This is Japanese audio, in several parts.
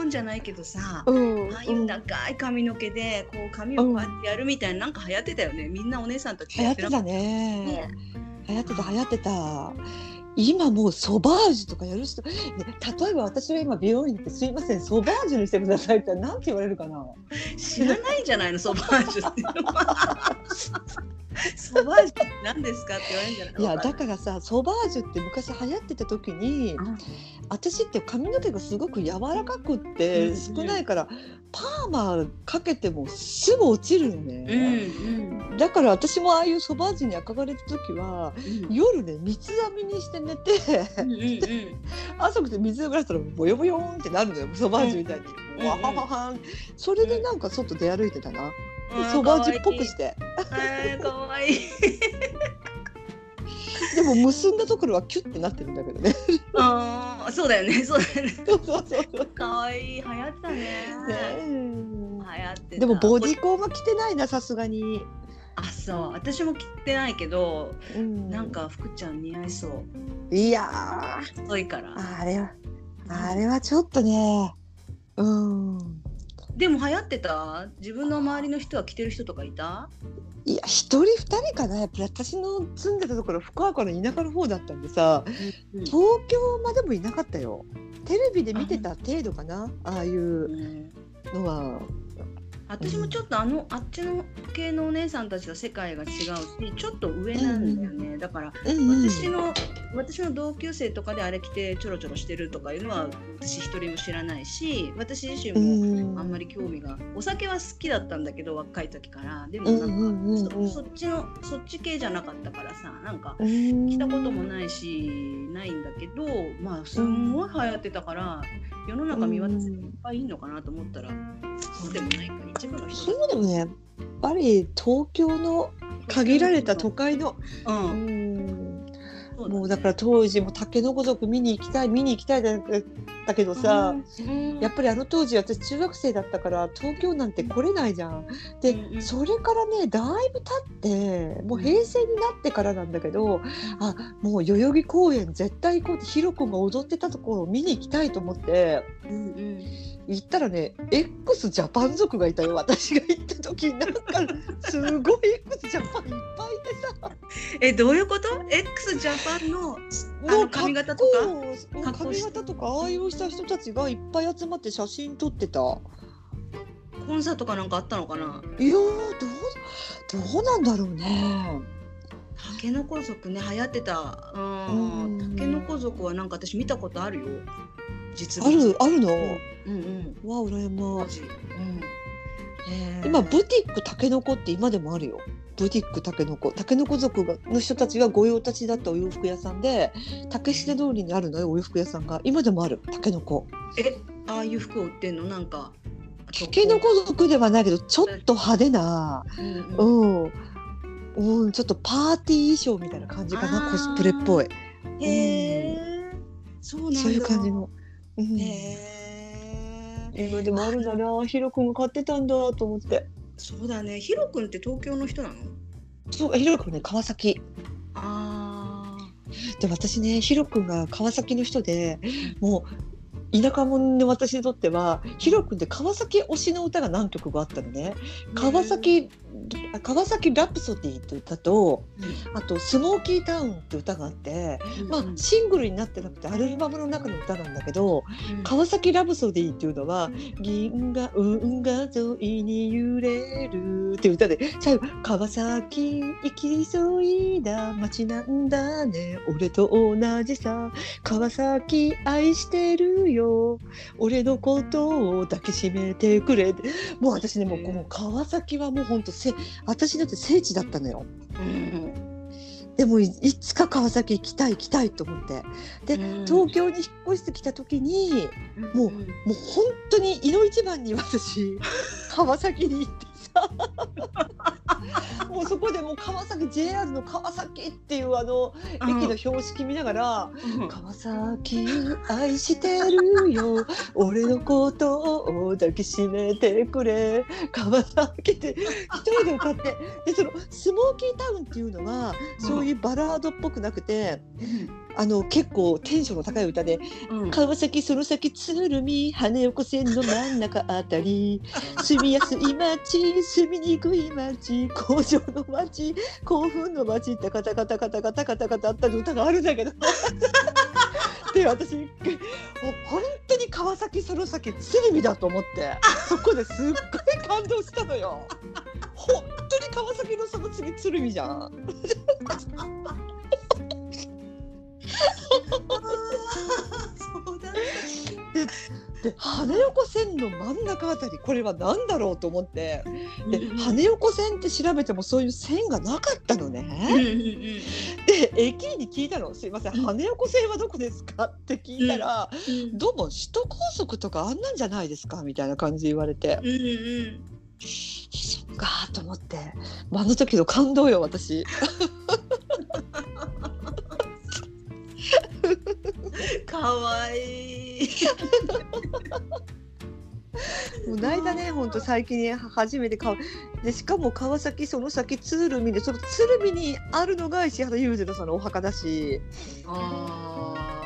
コンじゃないけどさ、うんああいう長い髪の毛でこう髪をこうやってやるみたいななんか流行ってたよね。みんなお姉さんたち流行やなってたね。ね。流行ってた流行ってた今もうソバージュとかやる人、ね、例えば私が今美容院ってすいませんソバージュにしてくださいって言ったらなんて言われるかな？知らないんじゃないの？ソバージュって。ソバージュ何ですかって言われるんじゃない？いやだからさソバージュって昔流行ってた時にうん。私って髪の毛がすごく柔らかくってうん少ないからパーマかけてもすぐ落ちるのうんね、だから私もああいうソバージュに憧れた時はうん。夜ね三つ編みにして寝てうんうんうん。朝起きて水流したらボヨボヨーンってなるのよ。ソバージュみたいに、うんわはははん。それでなんか外出歩いてたな、うん。ソバージュっぽくして。えー、かわいい。でも結んだところはキュッてなってるんだけどね。ああ、そうだよね、そうだよね。そうそうそう。そうかわいい、流行ってたね。流行ってた。でもボディコンは着てないなさすがに、あ、そう、私も着てないけど、うん。なんか福ちゃん似合いそう。いや太いから。ーあれはあれはちょっとね。うん。でも流行ってた？自分の周りの人は着てる人とかいた？いや一人二人かな。やっぱり私の住んでたところ福岡の田舎の方だったんでさうん。東京までもいなかったよ。テレビで見てた程度かな。ああいううん。のは私もちょっとあのあっちの系のお姉さんたちと世界が違うしちょっと上なんだよね、だから私の私の同級生とかであれ着てちょろちょろしてるとかいうのは私一人も知らないし私自身もあんまり興味がお酒は好きだったんだけど若い時から。でもなんか、うんうんうんうん。そそっちのそっち系じゃなかったからさなんかうん。着たこともないしないんだけどまあすんごい流行ってたから世の中見渡せばいっぱいいいのかなと思ったらそうでもないか一部の人そうでもね。やっぱり東京の限られた都会のううん。うだね。もうだから当時も竹の子族見に行きたい見に行きたいだだけどさ、うん。やっぱりあの当時私中学生だったから東京なんて来れないじゃん。で、それからねだいぶ経ってもう平成になってからなんだけど、あもう代々木公園絶対行こうってヒロ君が踊ってたところを見に行きたいと思ってうんうん。行ったらね x ジャパン族がいたよ。私が行った時になんか すごい x ジャパンいっぱいいてさ。えどういうこと ?X ジャパンのあの髪型とか？髪型とかああいうした人たちがいっぱい集まって写真撮ってた。コンサートかなんかあったのかな？いやーどうどうなんだろうね。タケノコ族ね流行ってた。うん。うん。タケノコ族はなんか私見たことあるよ。実あるあるの？うんうんわあ羨まマジ。うん。今ブティックタケノコって今でもあるよ。ブティックタケノコタケノコ族がの人たちが御用達だったお洋服屋さんで竹下通りにあるのよお洋服屋さんが今でもあるタケノコ。えああいう服を売ってんの？なんかタケノコ族ではないけどちょっと派手な。うんうんうん。うん、ちょっとパーティー衣装みたいな感じかなコスプレっぽい。へえそうなんだそういう感じの。うんへえ今でもあるんだな、ヒロ君が買ってたんだと思って。そうだねヒロ君って東京の人なの？そう、ヒロ君ね、川崎。あで、私ね、ヒロ君が川崎の人で、もう。田舎者の私にとっては、ヒロ君って川崎推しの歌が何曲かあったのね。川崎、川崎ラプソディって歌と、あとスモーキータウンって歌があって。まあ、シングルになってなくてアルバムの中の歌なんだけど「川崎ラブソディ」っていうのは「銀河運河沿いに揺れる」っていう歌で最後「川崎行き急いだ街なんだね。俺と同じさ。川崎愛してるよ。俺のことを抱きしめてくれ」もう私ねもうこの川崎はもうほんとせ私だって聖地だったのよ。うん。でもいいつか川崎行きたい行きたいと思って。でうん。東京に引っ越してきた時にもうもう本当にいの一番に私川崎に行ってさ。もうそこでもう川崎 JR の川崎っていうあの駅の標識見ながら「川崎愛してるよ。俺のことを抱きしめてくれ。川崎」って一人で歌ってでそのスモーキータウンっていうのはそういうバラードっぽくなくて。あの結構テンションの高い歌で「川崎その先鶴見羽横線の真ん中あたり 住みやすい町住みにくい町工場の町興奮の町」ってカタカタカタカタカタカタあった歌があるんだけど。で私本当に川崎その先鶴見だと思ってそこですっごい感動したのよ。本当に川崎のその次鶴見じゃん。そうだでで羽横線の真ん中あたりこれは何だろうと思ってで、羽横線って調べてもそういう線がなかったのね。で駅員に聞いたの「すいません羽横線はどこですか?」って聞いたら「うん、どうも首都高速とかあんなんじゃないですか?」みたいな感じで言われて。そっかと思ってあの時の感動よ私。かわいい。もう泣いたね、本当最近初めてかでしかも川崎その先鶴見でその鶴見にあるのが石原裕次郎さんのお墓だし。ああ。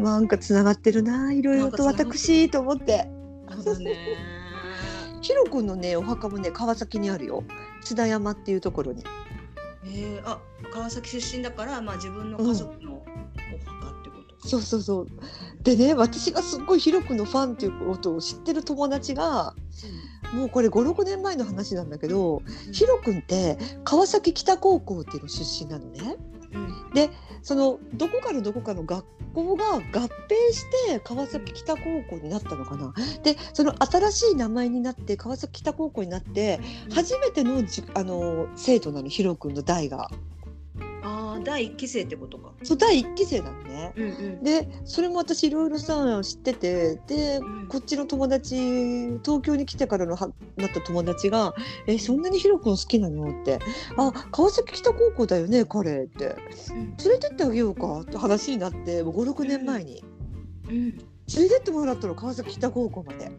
なんかつながってるないろいろと私と思って。そうだね。ヒロ君のねお墓もね川崎にあるよ津田山っていうところに。えー、あ川崎出身だからまあ自分の家族のそうそうそうでね私がすっごいヒロ君のファンっていうことを知ってる友達が、もうこれ56年前の話なんだけど、うん、ヒロ君って川崎北高校っていうの出身なのね。うん、でそのどこかのどこかの学校が合併して川崎北高校になったのかな。でその新しい名前になって川崎北高校になって初めてのじあの生徒なのヒロ君の代が。第一期生ってことか。そう第一期生なのね。うんうん、でそれも私いろいろさ知ってて。で、うん、こっちの友達東京に来てからのはなった友達が「えそんなにヒロ君好きなの?」って「あ川崎北高校だよね？彼」って「連れてってあげようか」って話になって56年前に。うん、連れてってもらったの川崎北高校まで。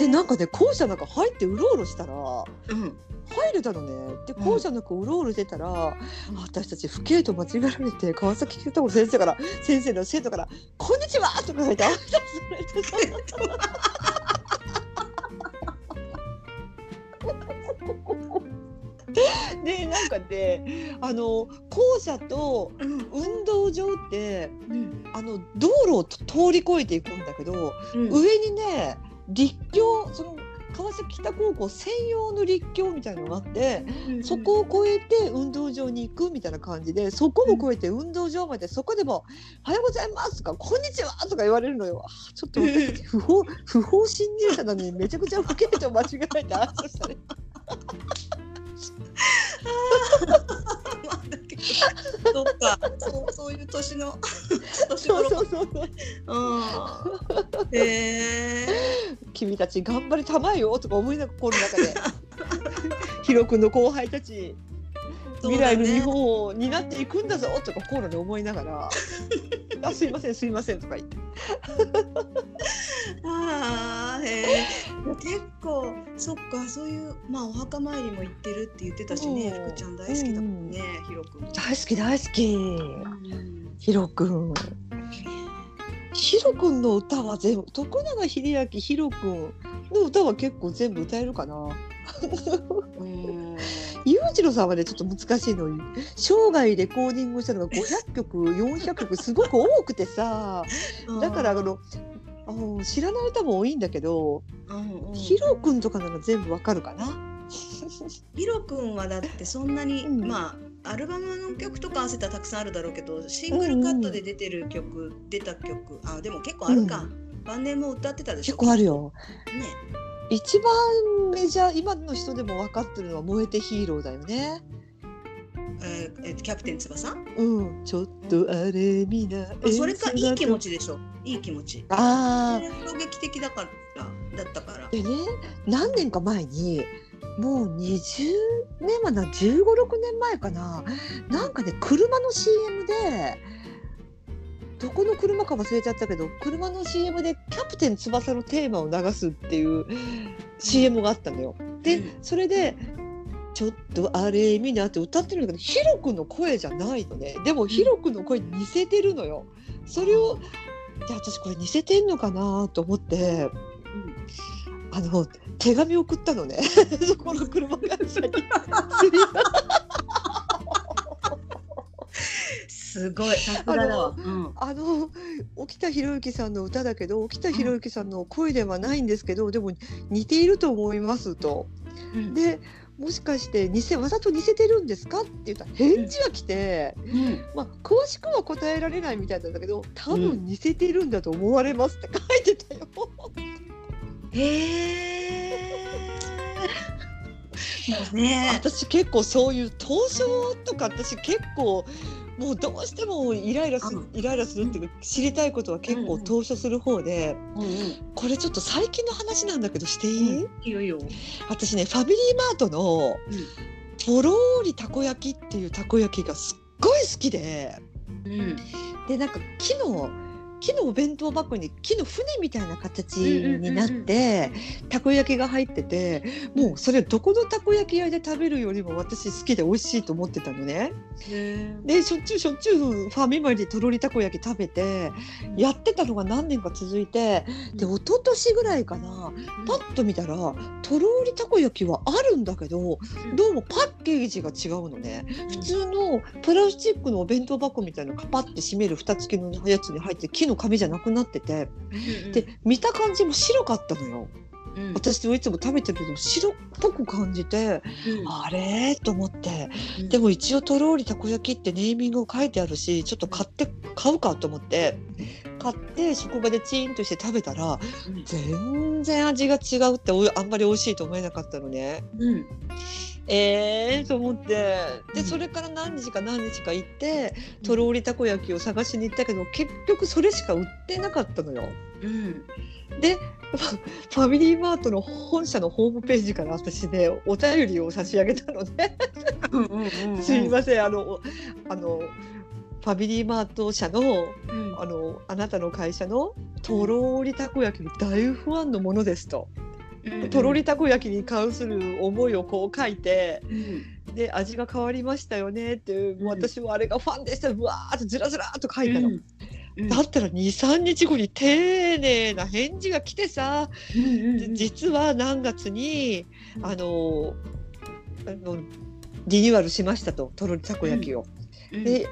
でなんかね校舎なんか入ってうろうろしたら、うん、入れたのね。で校舎の中うろうろしてたら、うん、私たち不敬と間違えられて川崎北高校先生から先生の生徒から「こんにちは!」とか言って挨拶されてさ。でなんかねあの校舎と運動場って、うん、あの道路を通り越えていくんだけど、うん、上にね立教その川崎北高校専用の立教みたいなのがあって、うん、そこを越えて運動場に行くみたいな感じでそこも越えて運動場までそこでも「おはようございます」とか「こんにちは」とか言われるのよ。ちょっと私不法不法侵入者なのにめちゃくちゃ不敬と間違えて挨拶したね。そっか、そうそういう年の 年頃。そうそうそうそう。へえ。君たち頑張りたまえよとか思いながら心の中で。ヒロ君の後輩たち。未来の日本を担っていくんだぞとか心で思いながら「あすいませんすいません」とか言って。ああへえ結構そっかそういうまあお墓参りも行ってるって言ってたしね福ちゃん大好きだもんね、ひろくん。大好き大好き。ひろくん。ひろくんの歌は全部徳永英明ひろくんの歌は結構全部歌えるかな。裕次郎さんはねちょっと難しいの生涯レコーディングしたのが500曲400曲すごく多くてさ。だからあのあ知らない歌も多いんだけど、うんうん、ヒロ君とかなら全部わかるかな。ヒロ君はだってそんなに、うん、まあアルバムの曲とか合わせたらたくさんあるだろうけどシングルカットで出てる曲、うんうん、出た曲あでも結構あるか、うん、晩年も歌ってたでしょ？結構あるよ。ね一番メジャー今の人でも分かってるのは「燃えてヒーロー」だよね。えー、キャプテン翼？うん、ちょっとあれみな、うん、それかいい気持ちでしょ？いい気持ち。ああ衝撃的だからだったから。でね何年か前にもう20年はな1 5 6年前かな。なんかね車の CM でどこの車か忘れちゃったけど車の CM で「キャプテン翼」のテーマを流すっていう CM があったのよ。で、うん。それでちょっとあれ見なって歌ってるんだけどヒロ君の声じゃないのね。でもヒロ君の声に似せてるのよ。それをいや私これ似せてんのかなと思ってあの手紙送ったのね。そこの車会社に。すごいさすがだわ。うんあの沖田博之さんの歌だけど沖田博之さんの声ではないんですけど、でも似ていると思いますと。うんでもしかして似せわざと似せてるんですかって言ったら返事が来て、うんまあ、詳しくは答えられないみたいなんだけど多分似せてるんだと思われますって書いてたよ。へえ。ね。私結構そういう東証とか私結構もうどうしてもイライラするうイライラするっていうか知りたいことは結構うんうん投書する方でうんうん。これちょっと最近の話なんだけどしていい、いいよいいよ。私ねファミリーマートのうんとろーりたこ焼きっていうたこ焼きがすっごい好きでうん。でなんか木の木のお弁当箱に木の船みたいな形になってたこ焼きが入っててもうそれどこのたこ焼き屋で食べるよりも私好きで美味しいと思ってたのね。へでしょっちゅうしょっちゅうファミマでとろりたこ焼き食べてやってたのが何年か続いてで一昨年ぐらいかなパッと見たらとろりたこ焼きはあるんだけどどうもパッケージが違うのね。普通のプラスチックのお弁当箱みたいなカパって閉める蓋付きのやつに入って木の紙じゃなくなってて。で見た感じも白かったのよ。うん。私はいつも食べてるけど白っぽく感じてあれ？と思って。うん。でも一応とろーりたこ焼きってネーミング書いてあるしちょっと買って買うかと思って買って職場でチーンとして食べたらうん。全然味が違うってあんまり美味しいと思えなかったのね。うんえーと思って。うん。でそれから何日か何日か行ってとろーりたこ焼きを探しに行ったけど結局それしか売ってなかったのよ。うん。でファミリーマートの本社のホームページから私ねお便りを差し上げたのね。うんうんうん すいません。あのおあのファミリーマート社のうん。あのあなたの会社のとろーりたこ焼きの大ファンのものですと。うん。とろりたこ焼きに関する思いをこう書いてうん。で味が変わりましたよねっていうもう私もあれがファンでした。うわーってずらずらーっと書いたの、うん。うん。だったら23日後に丁寧な返事が来てさ、実は何月にあのあのリニューアルしましたととろりたこ焼きを。うん。で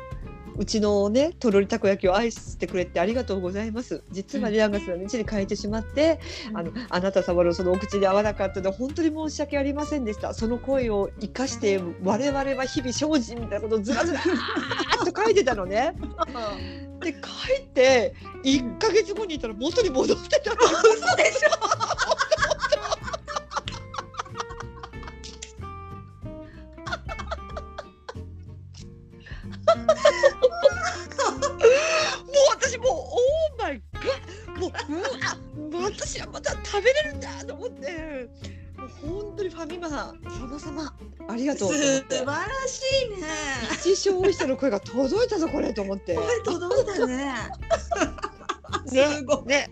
うちのねとろりたこ焼きを愛してくれてありがとうございます。実はうん。2月の日に変えてしまって、あのあなた様のそのお口で合わなかったのは本当に申し訳ありませんでした。その声を生かして我々は日々精進みたいなことをずらずらーっと書いてたのね。で書いて1か月後にいたら元に戻ってたの。嘘でしょ私はまた食べれるんだと思って。もう本当にファミマ様様ありがとう素晴らしいね。一消費者の声が届いたぞこれと思って。これ届いたね。ねすごい。ね